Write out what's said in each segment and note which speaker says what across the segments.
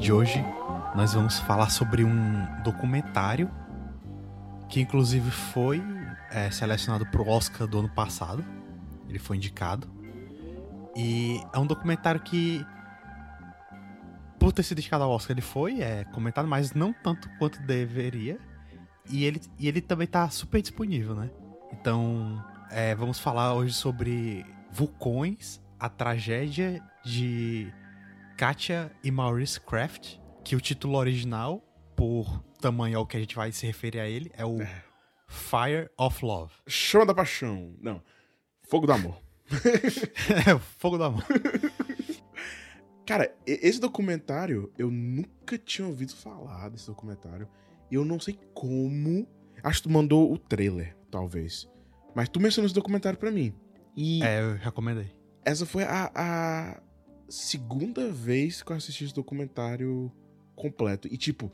Speaker 1: de hoje nós vamos falar sobre um documentário que inclusive foi é, selecionado para o Oscar do ano passado. Ele foi indicado. E é um documentário que, por ter sido indicado ao Oscar, ele foi é, comentado, mas não tanto quanto deveria. E ele, e ele também está super disponível, né? Então, é, vamos falar hoje sobre Vulcões, a tragédia de Katia e Maurice Craft, que o título original, por tamanho ao que a gente vai se referir a ele, é o é. Fire of Love.
Speaker 2: Chama da paixão. Não. Fogo do amor.
Speaker 1: é, Fogo do amor.
Speaker 2: Cara, esse documentário, eu nunca tinha ouvido falar desse documentário. E eu não sei como. Acho que tu mandou o trailer, talvez. Mas tu mencionou esse documentário pra mim. E.
Speaker 1: É, eu recomendei.
Speaker 2: Essa foi a, a segunda vez que eu assisti esse documentário completo. E, tipo,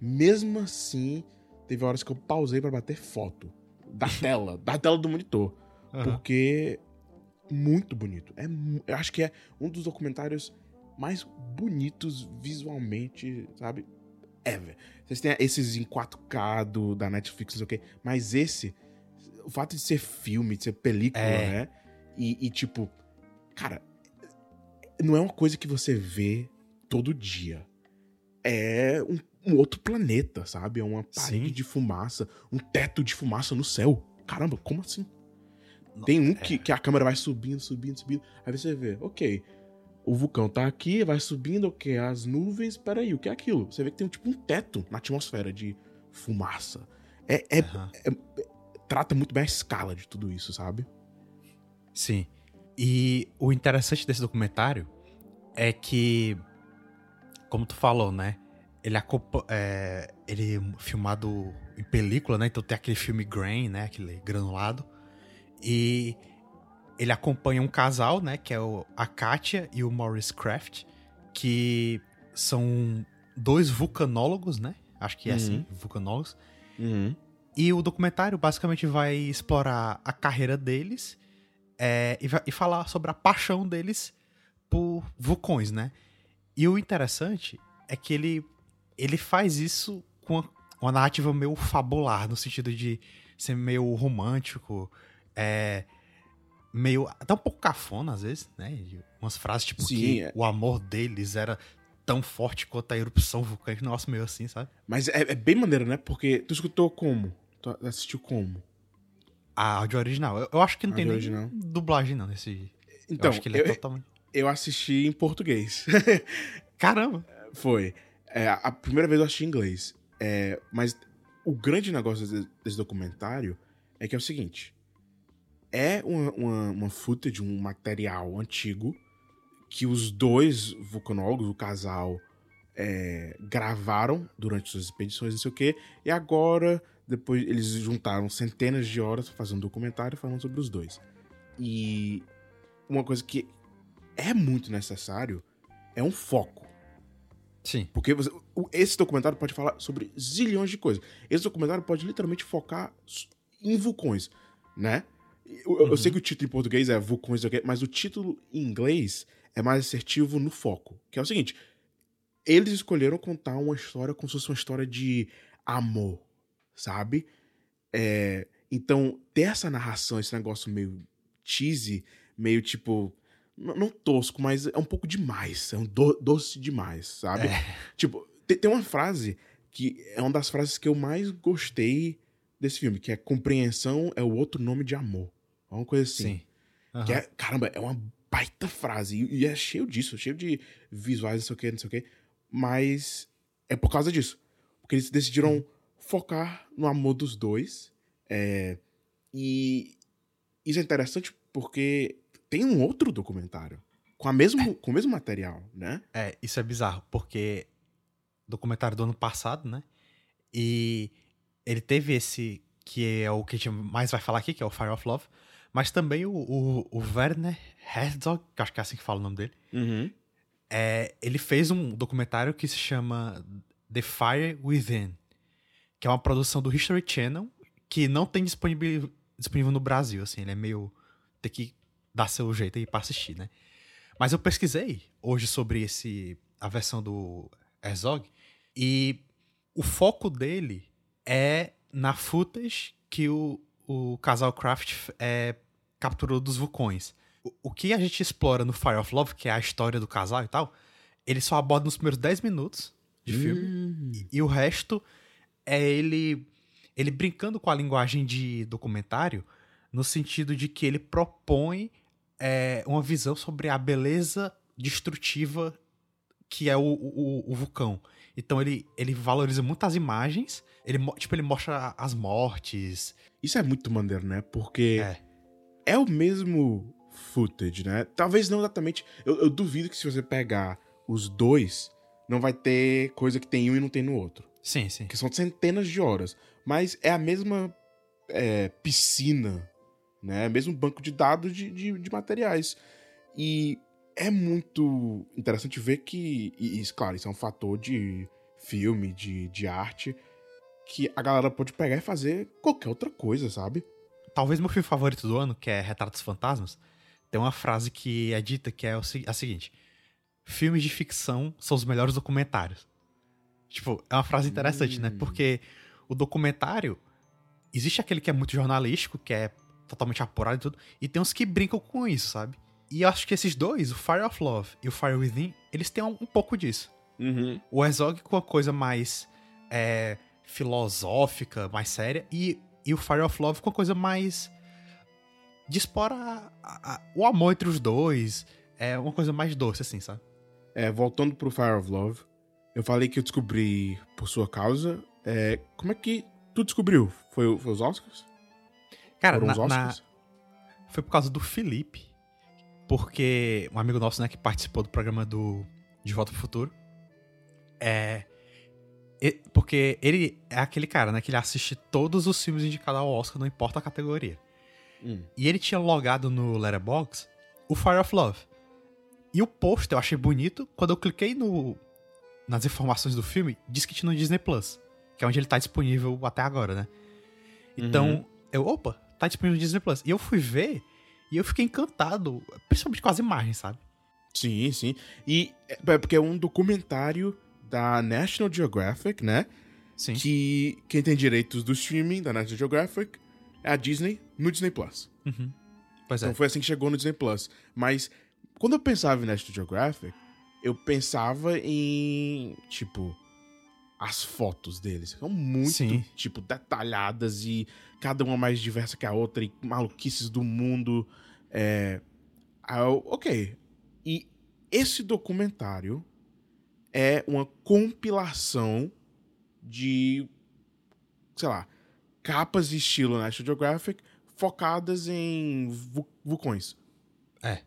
Speaker 2: mesmo assim, teve horas que eu pausei para bater foto da tela, da tela do monitor. Uhum. Porque muito bonito. É, eu acho que é um dos documentários mais bonitos visualmente, sabe? Ever. Vocês têm esses em 4K do, da Netflix, não sei o quê. Mas esse, o fato de ser filme, de ser película, é. né? E, e, tipo, cara, não é uma coisa que você vê todo dia. É um, um outro planeta, sabe? É uma parede Sim. de fumaça, um teto de fumaça no céu. Caramba, como assim? Não, Tem um é... que, que a câmera vai subindo, subindo, subindo. Aí você vê, ok, o vulcão tá aqui, vai subindo, ok, as nuvens, peraí, o que é aquilo? Você vê que tem tipo um teto na atmosfera de fumaça. É, é, uhum. é trata muito bem a escala de tudo isso, sabe?
Speaker 1: Sim. E o interessante desse documentário é que, como tu falou, né? Ele é, ele é filmado em película, né? Então tem aquele filme grain, né? Aquele granulado. E ele acompanha um casal, né? Que é o, a Katia e o Maurice Craft, que são dois vulcanólogos, né? Acho que é assim, uhum. assim, vulcanólogos. Uhum. E o documentário basicamente vai explorar a carreira deles é, e, e, falar sobre a paixão deles por vulcões, né? E o interessante é que ele, ele faz isso com uma, uma narrativa meio fabular, no sentido de ser meio romântico, é, meio. até um pouco cafona às vezes, né? Umas frases tipo Sim, que é. o amor deles era tão forte quanto a erupção vulcânica, negócio meio assim, sabe?
Speaker 2: Mas é, é bem maneiro, né? Porque tu escutou como? Tu assistiu como?
Speaker 1: A áudio original. Eu, eu acho que não tem original. nem dublagem, não, nesse. Então, eu acho que ele é eu, totalmente.
Speaker 2: Eu assisti em português.
Speaker 1: Caramba!
Speaker 2: Foi. É, a primeira vez eu assisti em inglês. É, mas o grande negócio desse, desse, documentário é que é o seguinte: é uma, uma, uma footage, um material antigo que os dois vulcanólogos, o casal, é, gravaram durante suas expedições, não sei o quê, e agora depois eles juntaram centenas de horas para fazer um documentário falando sobre os dois. E uma coisa que é muito necessário é um foco.
Speaker 1: Sim.
Speaker 2: Porque você, esse documentário pode falar sobre zilhões de coisas. Esse documentário pode literalmente focar em vulcões, né? Eu, uhum. eu sei que o título em português é vulcões, mas o título em inglês é mais assertivo no foco. Que é o seguinte: eles escolheram contar uma história como se fosse uma história de amor, sabe? É, então, ter essa narração, esse negócio meio cheesy, meio tipo. Não tosco, mas é um pouco demais. É um do, doce demais, sabe? É. Tipo, tem, tem uma frase que é uma das frases que eu mais gostei desse filme, que é compreensão é o outro nome de amor. É uma coisa assim. Sim. Uhum. Que é, caramba, é uma baita frase. E, e, é cheio disso, cheio de visuais, não sei o que, não sei o que. Mas é por causa disso. Porque eles decidiram uhum focar no amor dos dois. É, e isso é interessante porque tem um outro documentário com, a mesmo, é. com o mesmo material, né?
Speaker 1: É, isso é bizarro, porque documentário do ano passado, né? E ele teve esse, que é o que a gente mais vai falar aqui, que é o Fire of Love, mas também o, o, o Werner Herzog, que acho que é assim que fala o nome dele, uhum. é, ele fez um documentário que se chama The Fire Within, que é uma produção do History Channel, que não tem disponível, disponível no Brasil, assim, ele é meio... tem que dar seu jeito aí pra assistir, né? Mas eu pesquisei hoje sobre esse a versão do Herzog, e o foco dele é na footage que o, o casal Craft é, capturou dos vulcões. O, o, que a gente explora no Fire of Love, que é a história do casal e tal, ele só aborda nos primeiros 10 minutos de filme,
Speaker 2: Hum.
Speaker 1: e, e o resto é ele ele brincando com a linguagem de documentário, no sentido de que ele propõe é, uma visão sobre a beleza destrutiva que é o, o, o vulcão. Então ele, ele valoriza muito as imagens, ele, tipo, ele mostra as mortes.
Speaker 2: Isso é muito maneiro, né? Porque
Speaker 1: É.
Speaker 2: é o mesmo footage, né? Talvez não exatamente. Eu, eu duvido que se você pegar os dois, não vai ter coisa que tem um e não tem no outro.
Speaker 1: Sim, sim.
Speaker 2: Que são centenas de horas. Mas é a mesma é, piscina, né? Mesmo banco de dados de, de, de materiais. E é muito interessante ver que. E, e, claro, isso é um fator de filme, de, de arte, que a galera pode pegar e fazer qualquer outra coisa, sabe?
Speaker 1: Talvez meu filme favorito do ano, que é Retratos Fantasmas, tem uma frase que é dita que é a seguinte: Filmes de ficção são os melhores documentários. Tipo, é uma frase interessante, né?
Speaker 2: Hum.
Speaker 1: Porque o documentário. Existe aquele que é muito jornalístico, que é totalmente apurado e tudo, e tem uns que brincam com isso, sabe? E eu acho que esses dois, o Fire of Love e o Fire Within, eles têm um, um pouco disso.
Speaker 2: Uhum.
Speaker 1: O Herzog com a coisa mais é, filosófica, mais séria, e, e o Fire of Love com a coisa mais. de explorar a- a- o amor entre os dois. É uma coisa mais doce, assim, sabe?
Speaker 2: É, voltando pro Fire of Love, eu falei que eu descobri por sua causa. É, como é que tu descobriu? Foi, foi os Oscars?
Speaker 1: Cara,
Speaker 2: Foram
Speaker 1: na-
Speaker 2: os
Speaker 1: na-
Speaker 2: Oscars?
Speaker 1: foi por causa do Felipe. Porque um amigo nosso, né, que participou do programa do De Volta pro Futuro. É. Porque ele é aquele cara, né, que ele assiste todos os filmes indicados ao Oscar, não importa a categoria.
Speaker 2: Hum.
Speaker 1: E ele tinha logado no Letterboxd o Fire of Love. E o post eu achei bonito. Quando eu cliquei no, nas informações do filme, diz que tinha no Disney Plus. Que é onde ele tá disponível até agora, né? Então,
Speaker 2: Uhum.
Speaker 1: eu, opa, tá disponível no Disney Plus. E eu fui ver e eu fiquei encantado, principalmente com as imagens, sabe?
Speaker 2: Sim, sim. E é é porque é um documentário da National Geographic, né?
Speaker 1: Sim.
Speaker 2: Que quem tem direitos do streaming da National Geographic é a Disney no Disney Plus.
Speaker 1: Uhum. Pois é.
Speaker 2: Então foi assim que chegou no Disney Plus. Mas quando eu pensava em National Geographic, eu pensava em, tipo, as fotos deles. São muito,
Speaker 1: Sim.
Speaker 2: tipo, detalhadas e cada uma mais diversa que a outra e maluquices do mundo. É... eu, ok. E esse documentário é uma compilação de, sei lá, capas de estilo National Geographic focadas em vu- vulcões.
Speaker 1: É.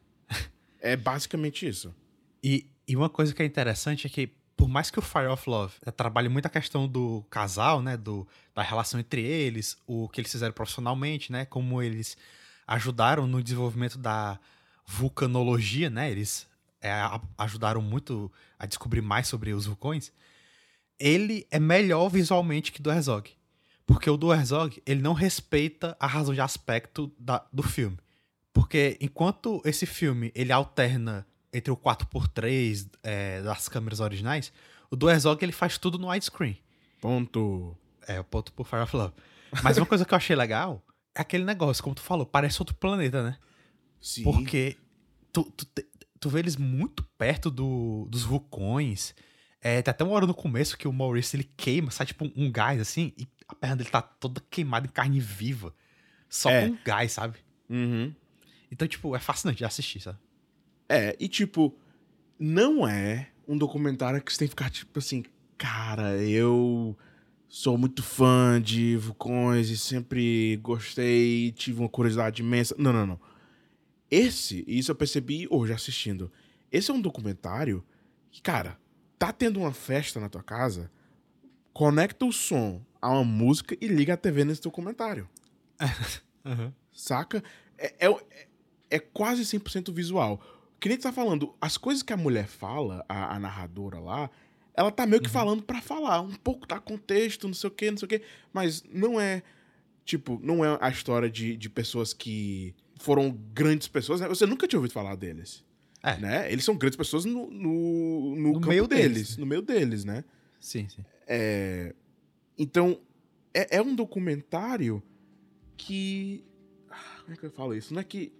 Speaker 2: É basicamente isso.
Speaker 1: E, e uma coisa que é interessante é que, por mais que o Fire of Love eh, trabalhe muito a questão do casal, né? Do, da relação entre eles, o que eles fizeram profissionalmente, né? Como eles ajudaram no desenvolvimento da vulcanologia, né? Eles é, ajudaram muito a descobrir mais sobre os vulcões. Ele é melhor visualmente que do Herzog. Porque o do Herzog, ele não respeita a razão de aspecto da- do filme. Porque enquanto esse filme ele alterna entre o 4x3 é, das câmeras originais, o do Herzog ele faz tudo no widescreen.
Speaker 2: Ponto.
Speaker 1: É, o ponto por Fire of Love. Mas uma coisa que eu achei legal é aquele negócio, como tu falou, parece outro planeta, né?
Speaker 2: Sim.
Speaker 1: Porque tu, tu, tu vê eles muito perto do, dos vulcões. É, tem até uma hora no começo que o Maurice ele queima, sai tipo um, um gás assim, e a perna dele tá toda queimada em carne viva. Só
Speaker 2: É.
Speaker 1: com gás, sabe?
Speaker 2: Uhum.
Speaker 1: Então, tipo, é fascinante de assistir, sabe?
Speaker 2: É, e tipo, não é um documentário que você tem que ficar tipo assim, cara, eu sou muito fã de vulcões e sempre gostei, tive uma curiosidade imensa. Não, não, não. Esse, e isso eu percebi hoje assistindo. Esse é um documentário que, cara, tá tendo uma festa na tua casa, conecta o som a uma música e liga a TV nesse documentário. Saca? É, é, é quase 100% visual. Que nem tu tá falando, as coisas que a mulher fala, a, a narradora lá, ela tá meio que falando pra falar. Um pouco tá contexto, não sei o que, não sei o que. Mas não é, tipo, não é a história de, de pessoas que foram grandes pessoas. né? Você nunca tinha ouvido falar deles.
Speaker 1: É.
Speaker 2: Né? Eles são grandes pessoas no, no, no,
Speaker 1: No meio
Speaker 2: deles,
Speaker 1: deles.
Speaker 2: No meio deles, né?
Speaker 1: Sim, sim.
Speaker 2: É, Então, é, é um documentário que. ah, Como é que eu falo isso? Não é que.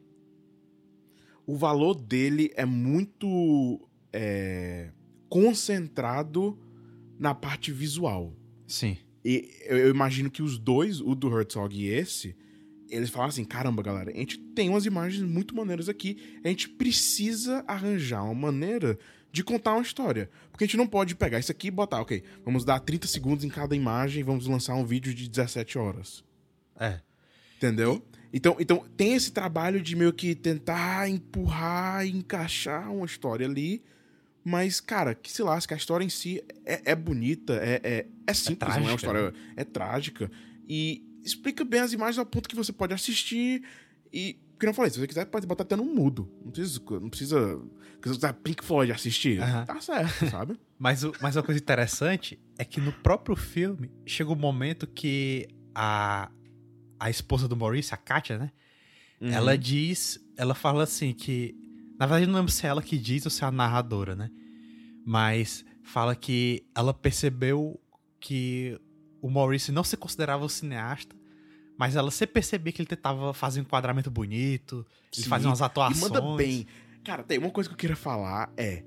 Speaker 2: O valor dele é muito é, concentrado na parte visual.
Speaker 1: Sim.
Speaker 2: E eu, imagino que os dois, o do Herzog e esse, eles falam assim: caramba, galera, a gente tem umas imagens muito maneiras aqui, a gente precisa arranjar uma maneira de contar uma história. Porque a gente não pode pegar isso aqui e botar, ok, vamos dar 30 segundos em cada imagem e vamos lançar um vídeo de 17 horas.
Speaker 1: É.
Speaker 2: Entendeu? Então, então tem esse trabalho de meio que tentar empurrar encaixar uma história ali. Mas, cara, que se lasca, a história em si é, é bonita, é, é, é simples, não é uma
Speaker 1: trágica, né?
Speaker 2: história. É trágica. E explica bem as imagens ao ponto que você pode assistir. E, como eu falei, se você quiser, pode botar até no mudo. Não precisa. Não precisa. Quiser Pink Floyd assistir,
Speaker 1: Aham.
Speaker 2: tá certo, sabe?
Speaker 1: Mas, o, mas uma coisa interessante é que no próprio filme chega um momento que a, a esposa do Maurice, a Katia, né?
Speaker 2: Uhum.
Speaker 1: Ela diz, ela fala assim que. Na verdade, não lembro se é ela que diz ou se é a narradora, né? Mas fala que ela percebeu que o Maurice não se considerava um cineasta, mas ela sempre percebia que ele tentava fazer um enquadramento bonito, ele
Speaker 2: Sim,
Speaker 1: fazia umas
Speaker 2: E
Speaker 1: atuações.
Speaker 2: manda bem. Cara, tem uma coisa que eu queria falar é.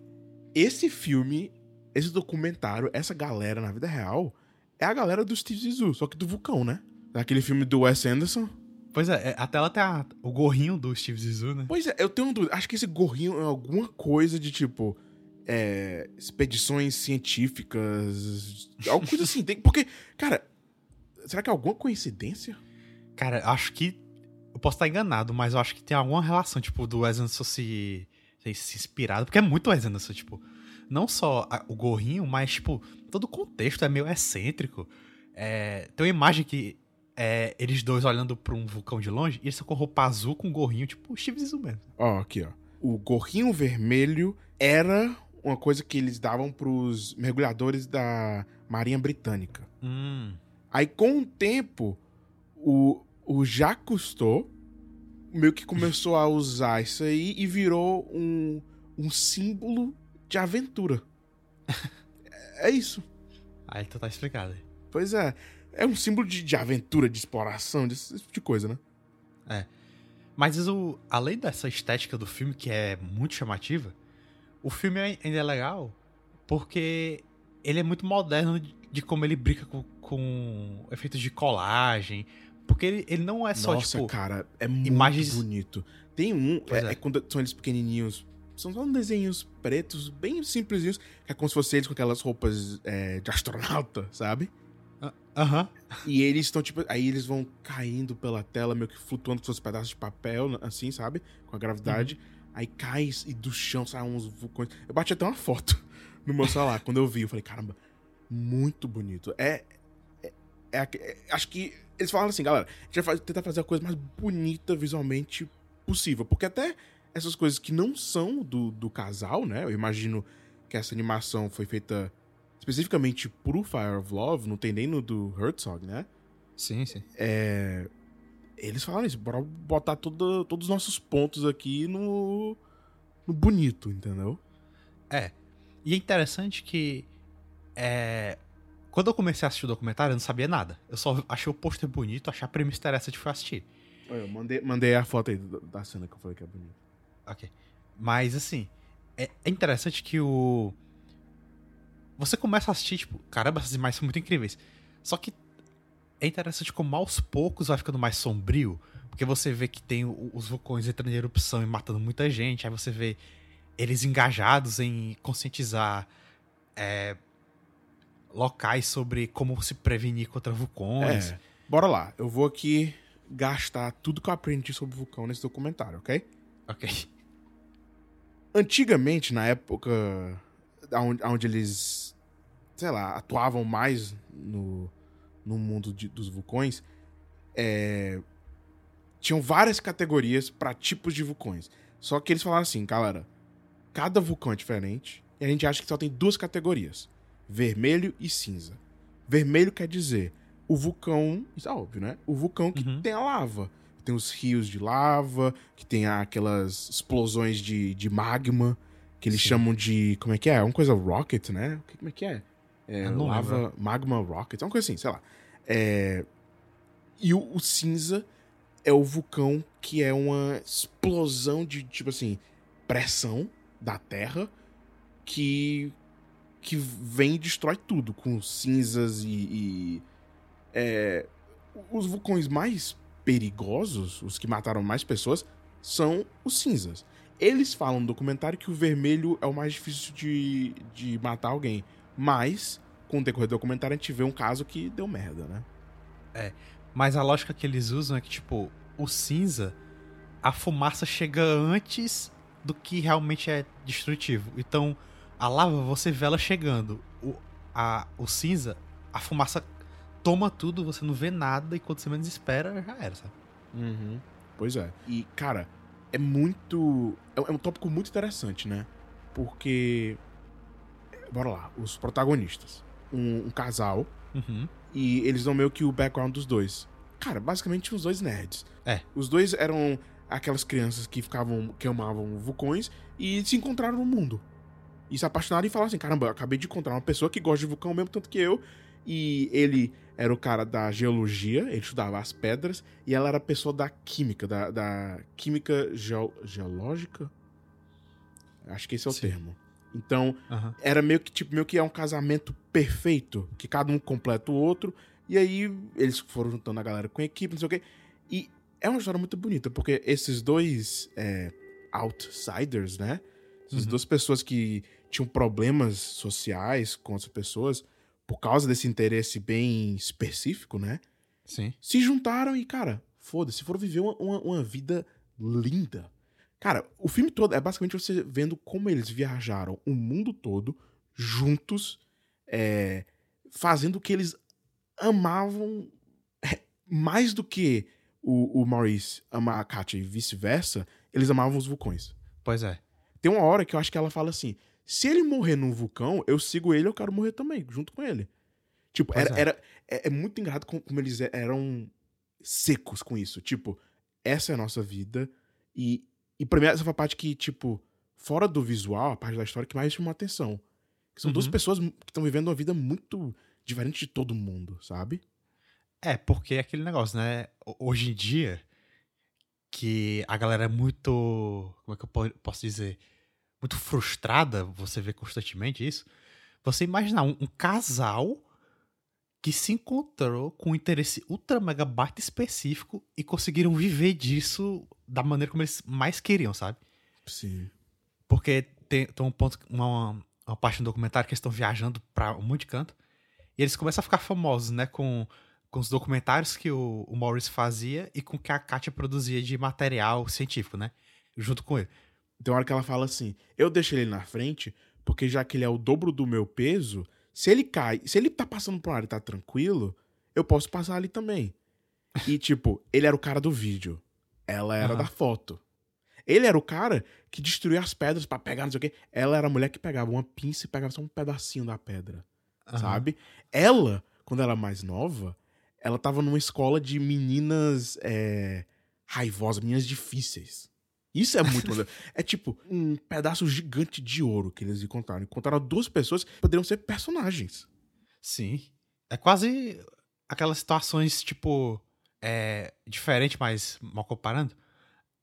Speaker 2: Esse filme, esse documentário, essa galera na vida real, é a galera do Steve Zissou, só que do vulcão, né? Daquele filme do Wes Anderson.
Speaker 1: Pois é, é, até ela tem a- o gorrinho do Steve Zissou, né?
Speaker 2: Pois é, eu tenho dúvida. Acho que esse gorrinho é alguma coisa de tipo. é, expedições científicas. Alguma coisa assim. Tem, porque, cara, será que é alguma coincidência?
Speaker 1: Cara, acho que. Eu posso estar enganado, mas eu acho que tem alguma relação, tipo, do Wes Anderson se, se, se inspirado. Porque é muito Wes Anderson, tipo. Não só a- o gorrinho, mas, tipo, todo o contexto é meio excêntrico. É, tem uma imagem que é eles dois olhando pra um vulcão de longe e eles estão com roupa azul com um gorrinho, tipo, o Steve Zissou mesmo.
Speaker 2: Ó, aqui, ó. O gorrinho vermelho era uma coisa que eles davam pros mergulhadores da Marinha Britânica.
Speaker 1: Hum.
Speaker 2: Aí, com o tempo, o, o Jacques Cousteau meio que começou a usar isso aí e virou um, um símbolo de aventura. é isso.
Speaker 1: Aí então tá explicado.
Speaker 2: Pois é. É um símbolo de, de aventura, de exploração, desse tipo de coisa, né?
Speaker 1: Mas o, além dessa estética do filme, que é muito chamativa, o filme ai- ainda é legal porque ele é muito moderno de, de como ele brinca com, com efeitos de colagem. Porque ele, ele não é só,
Speaker 2: Nossa,
Speaker 1: tipo.
Speaker 2: cara, é muito
Speaker 1: imagens-
Speaker 2: bonito. Tem um, é,
Speaker 1: é.
Speaker 2: é quando são eles pequenininhos, são só desenhos pretos, bem simplesinhos, é como se fossem eles com aquelas roupas é, de astronauta, sabe?
Speaker 1: Aham.
Speaker 2: E eles estão, tipo, aí eles vão caindo pela tela, meio que flutuando com seus pedaços de papel, assim, sabe? Com a gravidade.
Speaker 1: Uhum.
Speaker 2: Aí cai e do chão saem uns vulcões. Eu bati até uma foto no meu celular. Quando eu vi, eu falei, caramba, muito bonito. É. é, é é- acho que eles falaram assim, galera, a gente vai tentar fazer a coisa mais bonita visualmente possível. Porque até essas coisas que não são do, do casal, né? Eu imagino que essa animação foi feita especificamente pro Fire of Love, não tem nem no do Herzog, né?
Speaker 1: Sim, sim.
Speaker 2: É, eles falaram isso, bora botar todo- todos os nossos pontos aqui no, no bonito, entendeu?
Speaker 1: É. E é interessante que. É, quando eu comecei a assistir o documentário, eu não sabia nada. Eu só achei o pôster bonito, achei a premissa interessante e fui assistir.
Speaker 2: Eu mandei, mandei a foto aí da, cena que eu falei que é bonito.
Speaker 1: Ok. Mas, assim, é, é interessante que o. Você começa a assistir, tipo, caramba, essas imagens são muito incríveis. Só que é interessante como aos poucos vai ficando mais sombrio. Porque você vê que tem os vulcões entrando em erupção e matando muita gente. Aí você vê eles engajados em conscientizar é, locais sobre como se prevenir contra vulcões.
Speaker 2: É, bora lá. Eu vou aqui gastar tudo que eu aprendi sobre vulcão nesse documentário, ok?
Speaker 1: Ok.
Speaker 2: Antigamente, na época onde, onde eles, sei lá, atuavam mais no, no mundo de- dos vulcões, é, tinham várias categorias para tipos de vulcões. Só que eles falaram assim, galera, cada vulcão é diferente e a gente acha que só tem duas categorias: vermelho e cinza. Vermelho quer dizer o vulcão, isso é óbvio, né? O vulcão que
Speaker 1: Uhum.
Speaker 2: tem a lava. tem os rios de lava, que tem aquelas explosões de, de magma, que eles
Speaker 1: Sim.
Speaker 2: chamam de. Como é que é? É uma coisa rocket, né? Como é que é? É,
Speaker 1: não
Speaker 2: lava,
Speaker 1: lembro.
Speaker 2: magma rocket, é uma coisa assim, sei lá. É, e o, o cinza é o vulcão que é uma explosão de, tipo assim, pressão da Terra que que vem e destrói tudo com cinzas e, e, é, os vulcões mais perigosos, os que mataram mais pessoas, são os cinzas. Eles falam no documentário que o vermelho é o mais difícil de, de matar alguém, mas com o decorrer do documentário a gente vê um caso que deu merda, né?
Speaker 1: Mas a lógica que eles usam é que, tipo, o cinza, a fumaça chega antes do que realmente é destrutivo. Então, a lava, você vê ela chegando. O, a, o cinza, a fumaça toma tudo, você não vê nada, e quando você menos espera, já era, sabe?
Speaker 2: Pois é. E, cara, é muito. É é um tópico muito interessante, né? Porque. Bora lá, os protagonistas. Um, um casal,
Speaker 1: Uhum.
Speaker 2: e eles dão meio que o background dos dois. Cara, basicamente os dois nerds.
Speaker 1: É.
Speaker 2: Os dois eram aquelas crianças que ficavam, que amavam vulcões e se encontraram no mundo. E se apaixonaram e falaram assim: caramba, eu acabei de encontrar uma pessoa que gosta de vulcão mesmo tanto que eu. E ele era o cara da geologia, ele estudava as pedras, e ela era a pessoa da química, da, da química geo- geológica? Acho que esse é o
Speaker 1: Sim.
Speaker 2: termo. Então,
Speaker 1: Aham.
Speaker 2: era meio que tipo meio que é um casamento perfeito, que cada um completa o outro, e aí eles foram juntando a galera com a equipe, não sei o quê. E é uma história muito bonita, porque esses dois é, outsiders, né? Essas
Speaker 1: Uhum.
Speaker 2: duas pessoas que tinham problemas sociais com outras pessoas, por causa desse interesse bem específico, né?
Speaker 1: Sim.
Speaker 2: se juntaram e, cara, foda-se, foram viver uma, uma, uma vida linda. Cara, o filme todo é basicamente você vendo como eles viajaram o mundo todo, juntos, é, fazendo o que eles amavam é, mais do que o, o Maurice ama a Katia e vice-versa, eles amavam os vulcões.
Speaker 1: Pois é.
Speaker 2: Tem uma hora que eu acho que ela fala assim: se ele morrer num vulcão, eu sigo ele, eu quero morrer também, junto com ele. Tipo,
Speaker 1: Pois
Speaker 2: era,
Speaker 1: é.
Speaker 2: era- é, é muito engraçado como, eles eram secos com isso. Tipo, essa é a nossa vida. E, e pra mim, essa foi a parte que, tipo, fora do visual, a parte da história que mais chamou a atenção. São duas
Speaker 1: Uhum.
Speaker 2: pessoas que estão vivendo uma vida muito diferente de todo mundo, sabe?
Speaker 1: É, porque é aquele negócio, né? Ho- Hoje em dia, que a galera é muito. Como é que eu po- posso dizer? Muito frustrada, você vê constantemente isso. Você imaginar um, um casal que se encontrou com um interesse ultra mega baita específico e conseguiram viver disso da maneira como eles mais queriam, sabe?
Speaker 2: Sim.
Speaker 1: Porque tem, tem um ponto, uma, uma parte do documentário que eles estão viajando pra um monte de canto. E eles começam a ficar famosos, né? Com, com os documentários que o, o Maurice fazia e com o que a Katia produzia de material científico, né? Junto com ele.
Speaker 2: Tem hora que ela fala assim: eu deixo ele na frente, porque já que ele é o dobro do meu peso, se ele cai, se ele tá passando por uma área e tá tranquilo, eu posso passar ali também. E, tipo, ele era o cara do vídeo. Ela era
Speaker 1: Aham.
Speaker 2: da foto. Ele era o cara que destruía as pedras pra pegar, não sei o quê. Ela era a mulher que pegava uma pinça e pegava só um pedacinho da pedra.
Speaker 1: Aham.
Speaker 2: Sabe? Ela, quando ela era mais nova, ela tava numa escola de meninas é, raivosas, meninas difíceis. Isso é muito maneiro. É tipo um pedaço gigante de ouro que eles encontraram. Encontraram duas pessoas que poderiam ser personagens.
Speaker 1: Sim. É quase aquelas situações, tipo, é, diferente, mas mal comparando.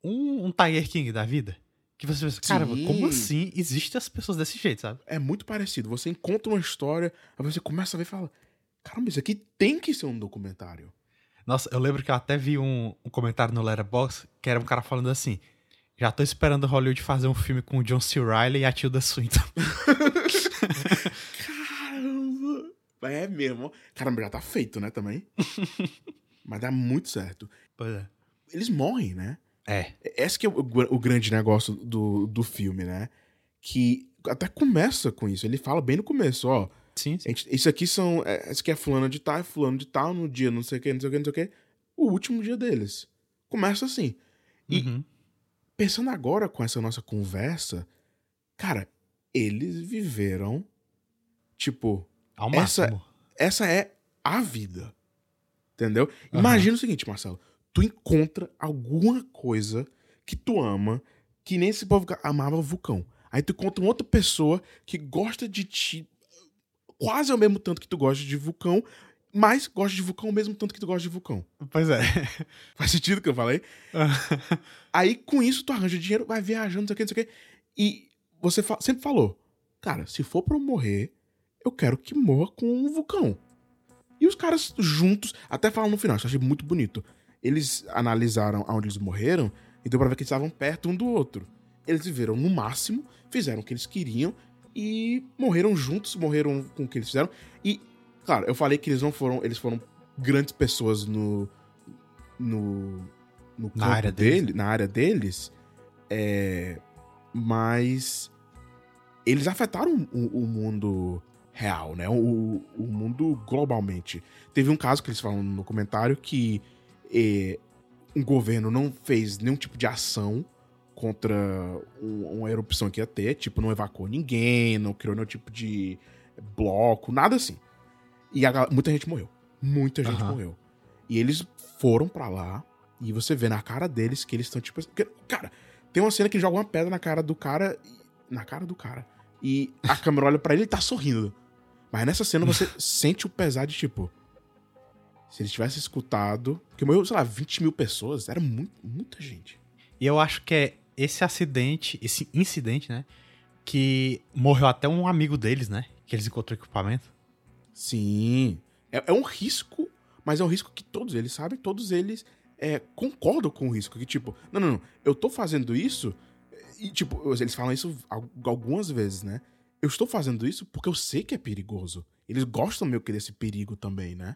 Speaker 1: Um, um Tiger King da vida. Que você pensa, caramba,
Speaker 2: Sim.
Speaker 1: como assim existem as pessoas desse jeito, sabe?
Speaker 2: É muito parecido. Você encontra uma história, aí você começa a ver e fala: caramba, isso aqui tem que ser um documentário.
Speaker 1: Nossa, eu lembro que eu até vi um, um comentário no Letterboxd que era um cara falando assim: já tô esperando Hollywood fazer um filme com o John C. Reilly e a Tilda Swinton.
Speaker 2: Caramba! É mesmo. Caramba, já tá feito, né, também? Mas dá muito certo.
Speaker 1: pois é.
Speaker 2: Eles morrem, né?
Speaker 1: É.
Speaker 2: Esse que é o, o grande negócio do, do filme, né? Que até começa com isso. Ele fala bem no começo, ó.
Speaker 1: Sim, sim.
Speaker 2: Gente, isso aqui são. é, Isso aqui é fulano de tal, é fulano de tal, no dia não sei o que, não sei o que, não sei o que. O último dia deles. Começa assim. E-
Speaker 1: Uhum.
Speaker 2: Pensando agora com essa nossa conversa, cara, eles viveram. Tipo,
Speaker 1: Ao
Speaker 2: essa-
Speaker 1: máximo.
Speaker 2: essa é a vida. Entendeu?
Speaker 1: Aham.
Speaker 2: Imagina o seguinte, Marcelo. tu encontra alguma coisa que tu ama, que nem esse povo amava vulcão. Aí tu encontra uma outra pessoa que gosta de ti quase ao mesmo tanto que tu gosta de vulcão, mas gosta de vulcão ao mesmo tanto que tu gosta de vulcão.
Speaker 1: Pois é.
Speaker 2: Faz sentido o que eu falei? Aí com isso tu arranja dinheiro, vai viajando, não sei o que, não sei o que. E você fa sempre falou, cara, se for pra eu morrer, eu quero que morra com um vulcão. E os caras juntos, até falam no final, isso eu achei muito bonito. Eles analisaram aonde eles morreram e deu pra ver que eles estavam perto um do outro. Eles viveram no máximo, fizeram o que eles queriam e morreram juntos, morreram com o que eles fizeram. E, claro, eu falei que eles não foram. Eles foram grandes pessoas no. no. no
Speaker 1: Na área
Speaker 2: dele,
Speaker 1: deles.
Speaker 2: na área deles. É, mas eles afetaram o, o mundo real, né? O, o mundo globalmente. Teve um caso que eles falam no comentário que eh, um governo não fez nenhum tipo de ação contra um- uma erupção que ia ter, tipo, não evacuou ninguém, não criou nenhum tipo de bloco, nada assim. E a muita gente morreu. Muita gente
Speaker 1: Aham.
Speaker 2: morreu. E eles foram pra lá e você vê na cara deles que eles estão tipo. porque, Cara, tem uma cena que joga uma pedra na cara do cara. Na cara do cara. E a câmera olha pra ele e tá sorrindo. Mas nessa cena você sente o pesar de tipo. Se ele tivesse escutado. Porque morreu, sei lá, 20 mil pessoas. Era muito, muita gente.
Speaker 1: E eu acho que é esse acidente, esse incidente, né? Que morreu até um amigo deles, né? Que eles encontraram equipamento.
Speaker 2: Sim. É, é um risco, mas é um risco que todos eles sabem, todos eles é, concordam com o risco. Que, tipo, não, não, não, eu tô fazendo isso. E, tipo, eles falam isso al- algumas vezes, né? Eu estou fazendo isso porque eu sei que é perigoso. Eles gostam meio que desse perigo também, né?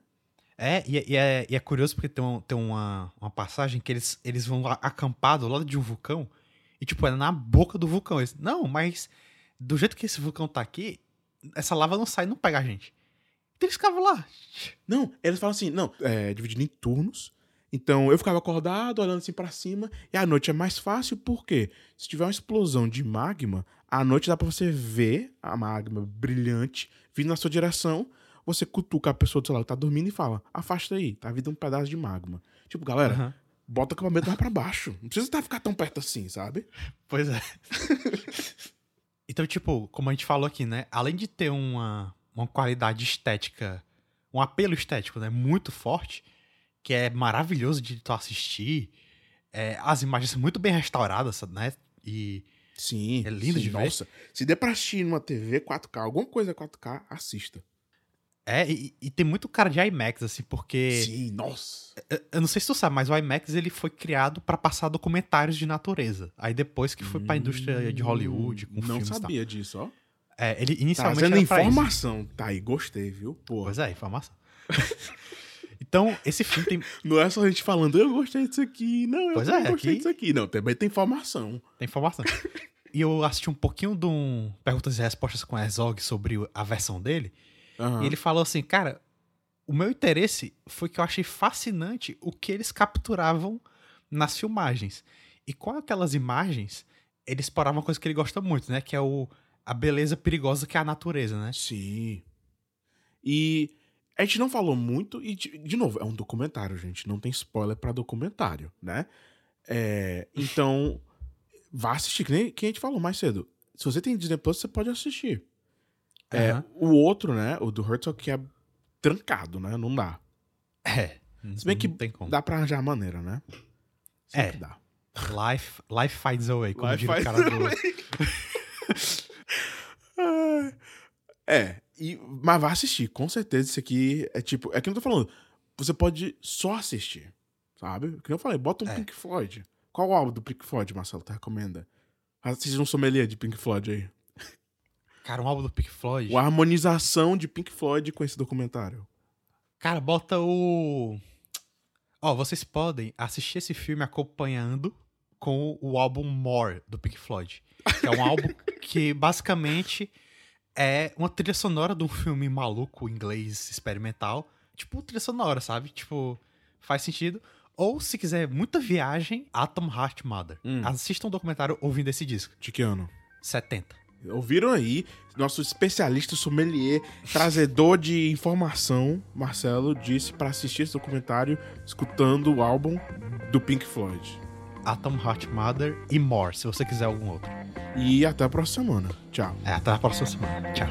Speaker 1: É, e, é- e é, e é curioso porque tem, um- tem uma, uma passagem que eles, eles vão acampar do lado de um vulcão e, tipo, é na boca do vulcão. Eles, não, mas do jeito que esse vulcão tá aqui, essa lava não sai não pega a gente. Então eles ficavam lá.
Speaker 2: Não, eles falam assim, não, é dividido em turnos. Então eu ficava acordado, olhando assim pra cima, e à noite é mais fácil porque se tiver uma explosão de magma, à noite dá pra você ver a magma brilhante vindo na sua direção. Você cutuca a pessoa do seu lado que tá dormindo e fala: afasta aí, tá vindo um pedaço de magma. Tipo, galera,
Speaker 1: Aham.
Speaker 2: Bota o acampamento mais pra baixo. Não precisa tá, ficar tão perto assim, sabe?
Speaker 1: Pois é. então, tipo, como a gente falou aqui, né? Além de ter uma, uma qualidade estética, um apelo estético, né? Muito forte, que é maravilhoso de tu assistir. é, as imagens são muito bem restauradas, né? E
Speaker 2: Sim.
Speaker 1: É lindo
Speaker 2: sim,
Speaker 1: de ver.
Speaker 2: Nossa, se der pra assistir numa TV 4K, alguma coisa 4K, assista.
Speaker 1: É, e, e tem muito cara de IMAX, assim, porque.
Speaker 2: Sim, nossa.
Speaker 1: Eu- Eu não sei se tu sabe, mas o IMAX ele foi criado pra passar documentários de natureza. Aí depois que foi pra indústria de Hollywood, com
Speaker 2: Hum, Não sabia disso, ó.
Speaker 1: É, ele inicialmente
Speaker 2: Trazendo
Speaker 1: isso.
Speaker 2: informação. Tá aí, gostei, viu? Pô.
Speaker 1: Pois é, informação. então, esse filme tem,
Speaker 2: Não é só a gente falando, eu gostei disso aqui. Não, eu
Speaker 1: Pois
Speaker 2: não
Speaker 1: é,
Speaker 2: gostei
Speaker 1: aqui-
Speaker 2: disso aqui. Não, também tem informação.
Speaker 1: tem informação. e eu assisti um pouquinho de um Perguntas e Respostas com Herzog sobre a versão dele.
Speaker 2: Aham.
Speaker 1: E ele falou assim, cara, o meu interesse foi que eu achei fascinante o que eles capturavam nas filmagens. E com aquelas imagens, ele explorava uma coisa que ele gosta muito, né? Que é o, a beleza perigosa que é a natureza, né?
Speaker 2: Sim. E a gente não falou muito, e de, de novo, é um documentário, gente. Não tem spoiler pra documentário, né? É, então, vá assistir, que nem que a gente falou mais cedo. Se você tem Disney Plus, você pode assistir. É,
Speaker 1: Aham.
Speaker 2: o outro, né? O do Herzog, que é trancado, né? Não dá.
Speaker 1: É.
Speaker 2: Se bem que
Speaker 1: não tem como.
Speaker 2: dá pra arranjar a maneira, né? Sempre
Speaker 1: É.
Speaker 2: dá.
Speaker 1: Life, life finds a way, como
Speaker 2: Life
Speaker 1: diria o cara do...
Speaker 2: é, e, mas vai assistir, com certeza. Isso aqui é tipo. É que eu tô falando. Você pode só assistir, sabe? Que eu falei, bota um
Speaker 1: É.
Speaker 2: Pink Floyd. Qual o álbum do Pink Floyd, Marcelo? Tu recomenda? Assiste um sommelier de Pink Floyd aí.
Speaker 1: Cara, um álbum do Pink Floyd.
Speaker 2: Uma harmonização de Pink Floyd com esse documentário.
Speaker 1: Cara, bota o. Ó, vocês podem assistir esse filme acompanhando com o álbum More do Pink Floyd. Que é um álbum que basicamente é uma trilha sonora de um filme maluco inglês experimental. Tipo, trilha sonora, sabe? Tipo, faz sentido. Ou, se quiser muita viagem, Atom Heart Mother.
Speaker 2: Hum.
Speaker 1: Assista um documentário ouvindo esse disco.
Speaker 2: De que ano?
Speaker 1: 70.
Speaker 2: Ouviram aí? Nosso especialista sommelier, trazedor de informação, Marcelo, disse para assistir esse documentário escutando o álbum do Pink Floyd.
Speaker 1: Atom Heart Mother e More, se você quiser algum outro.
Speaker 2: E até a próxima semana. Tchau.
Speaker 1: É, até a próxima semana. Tchau.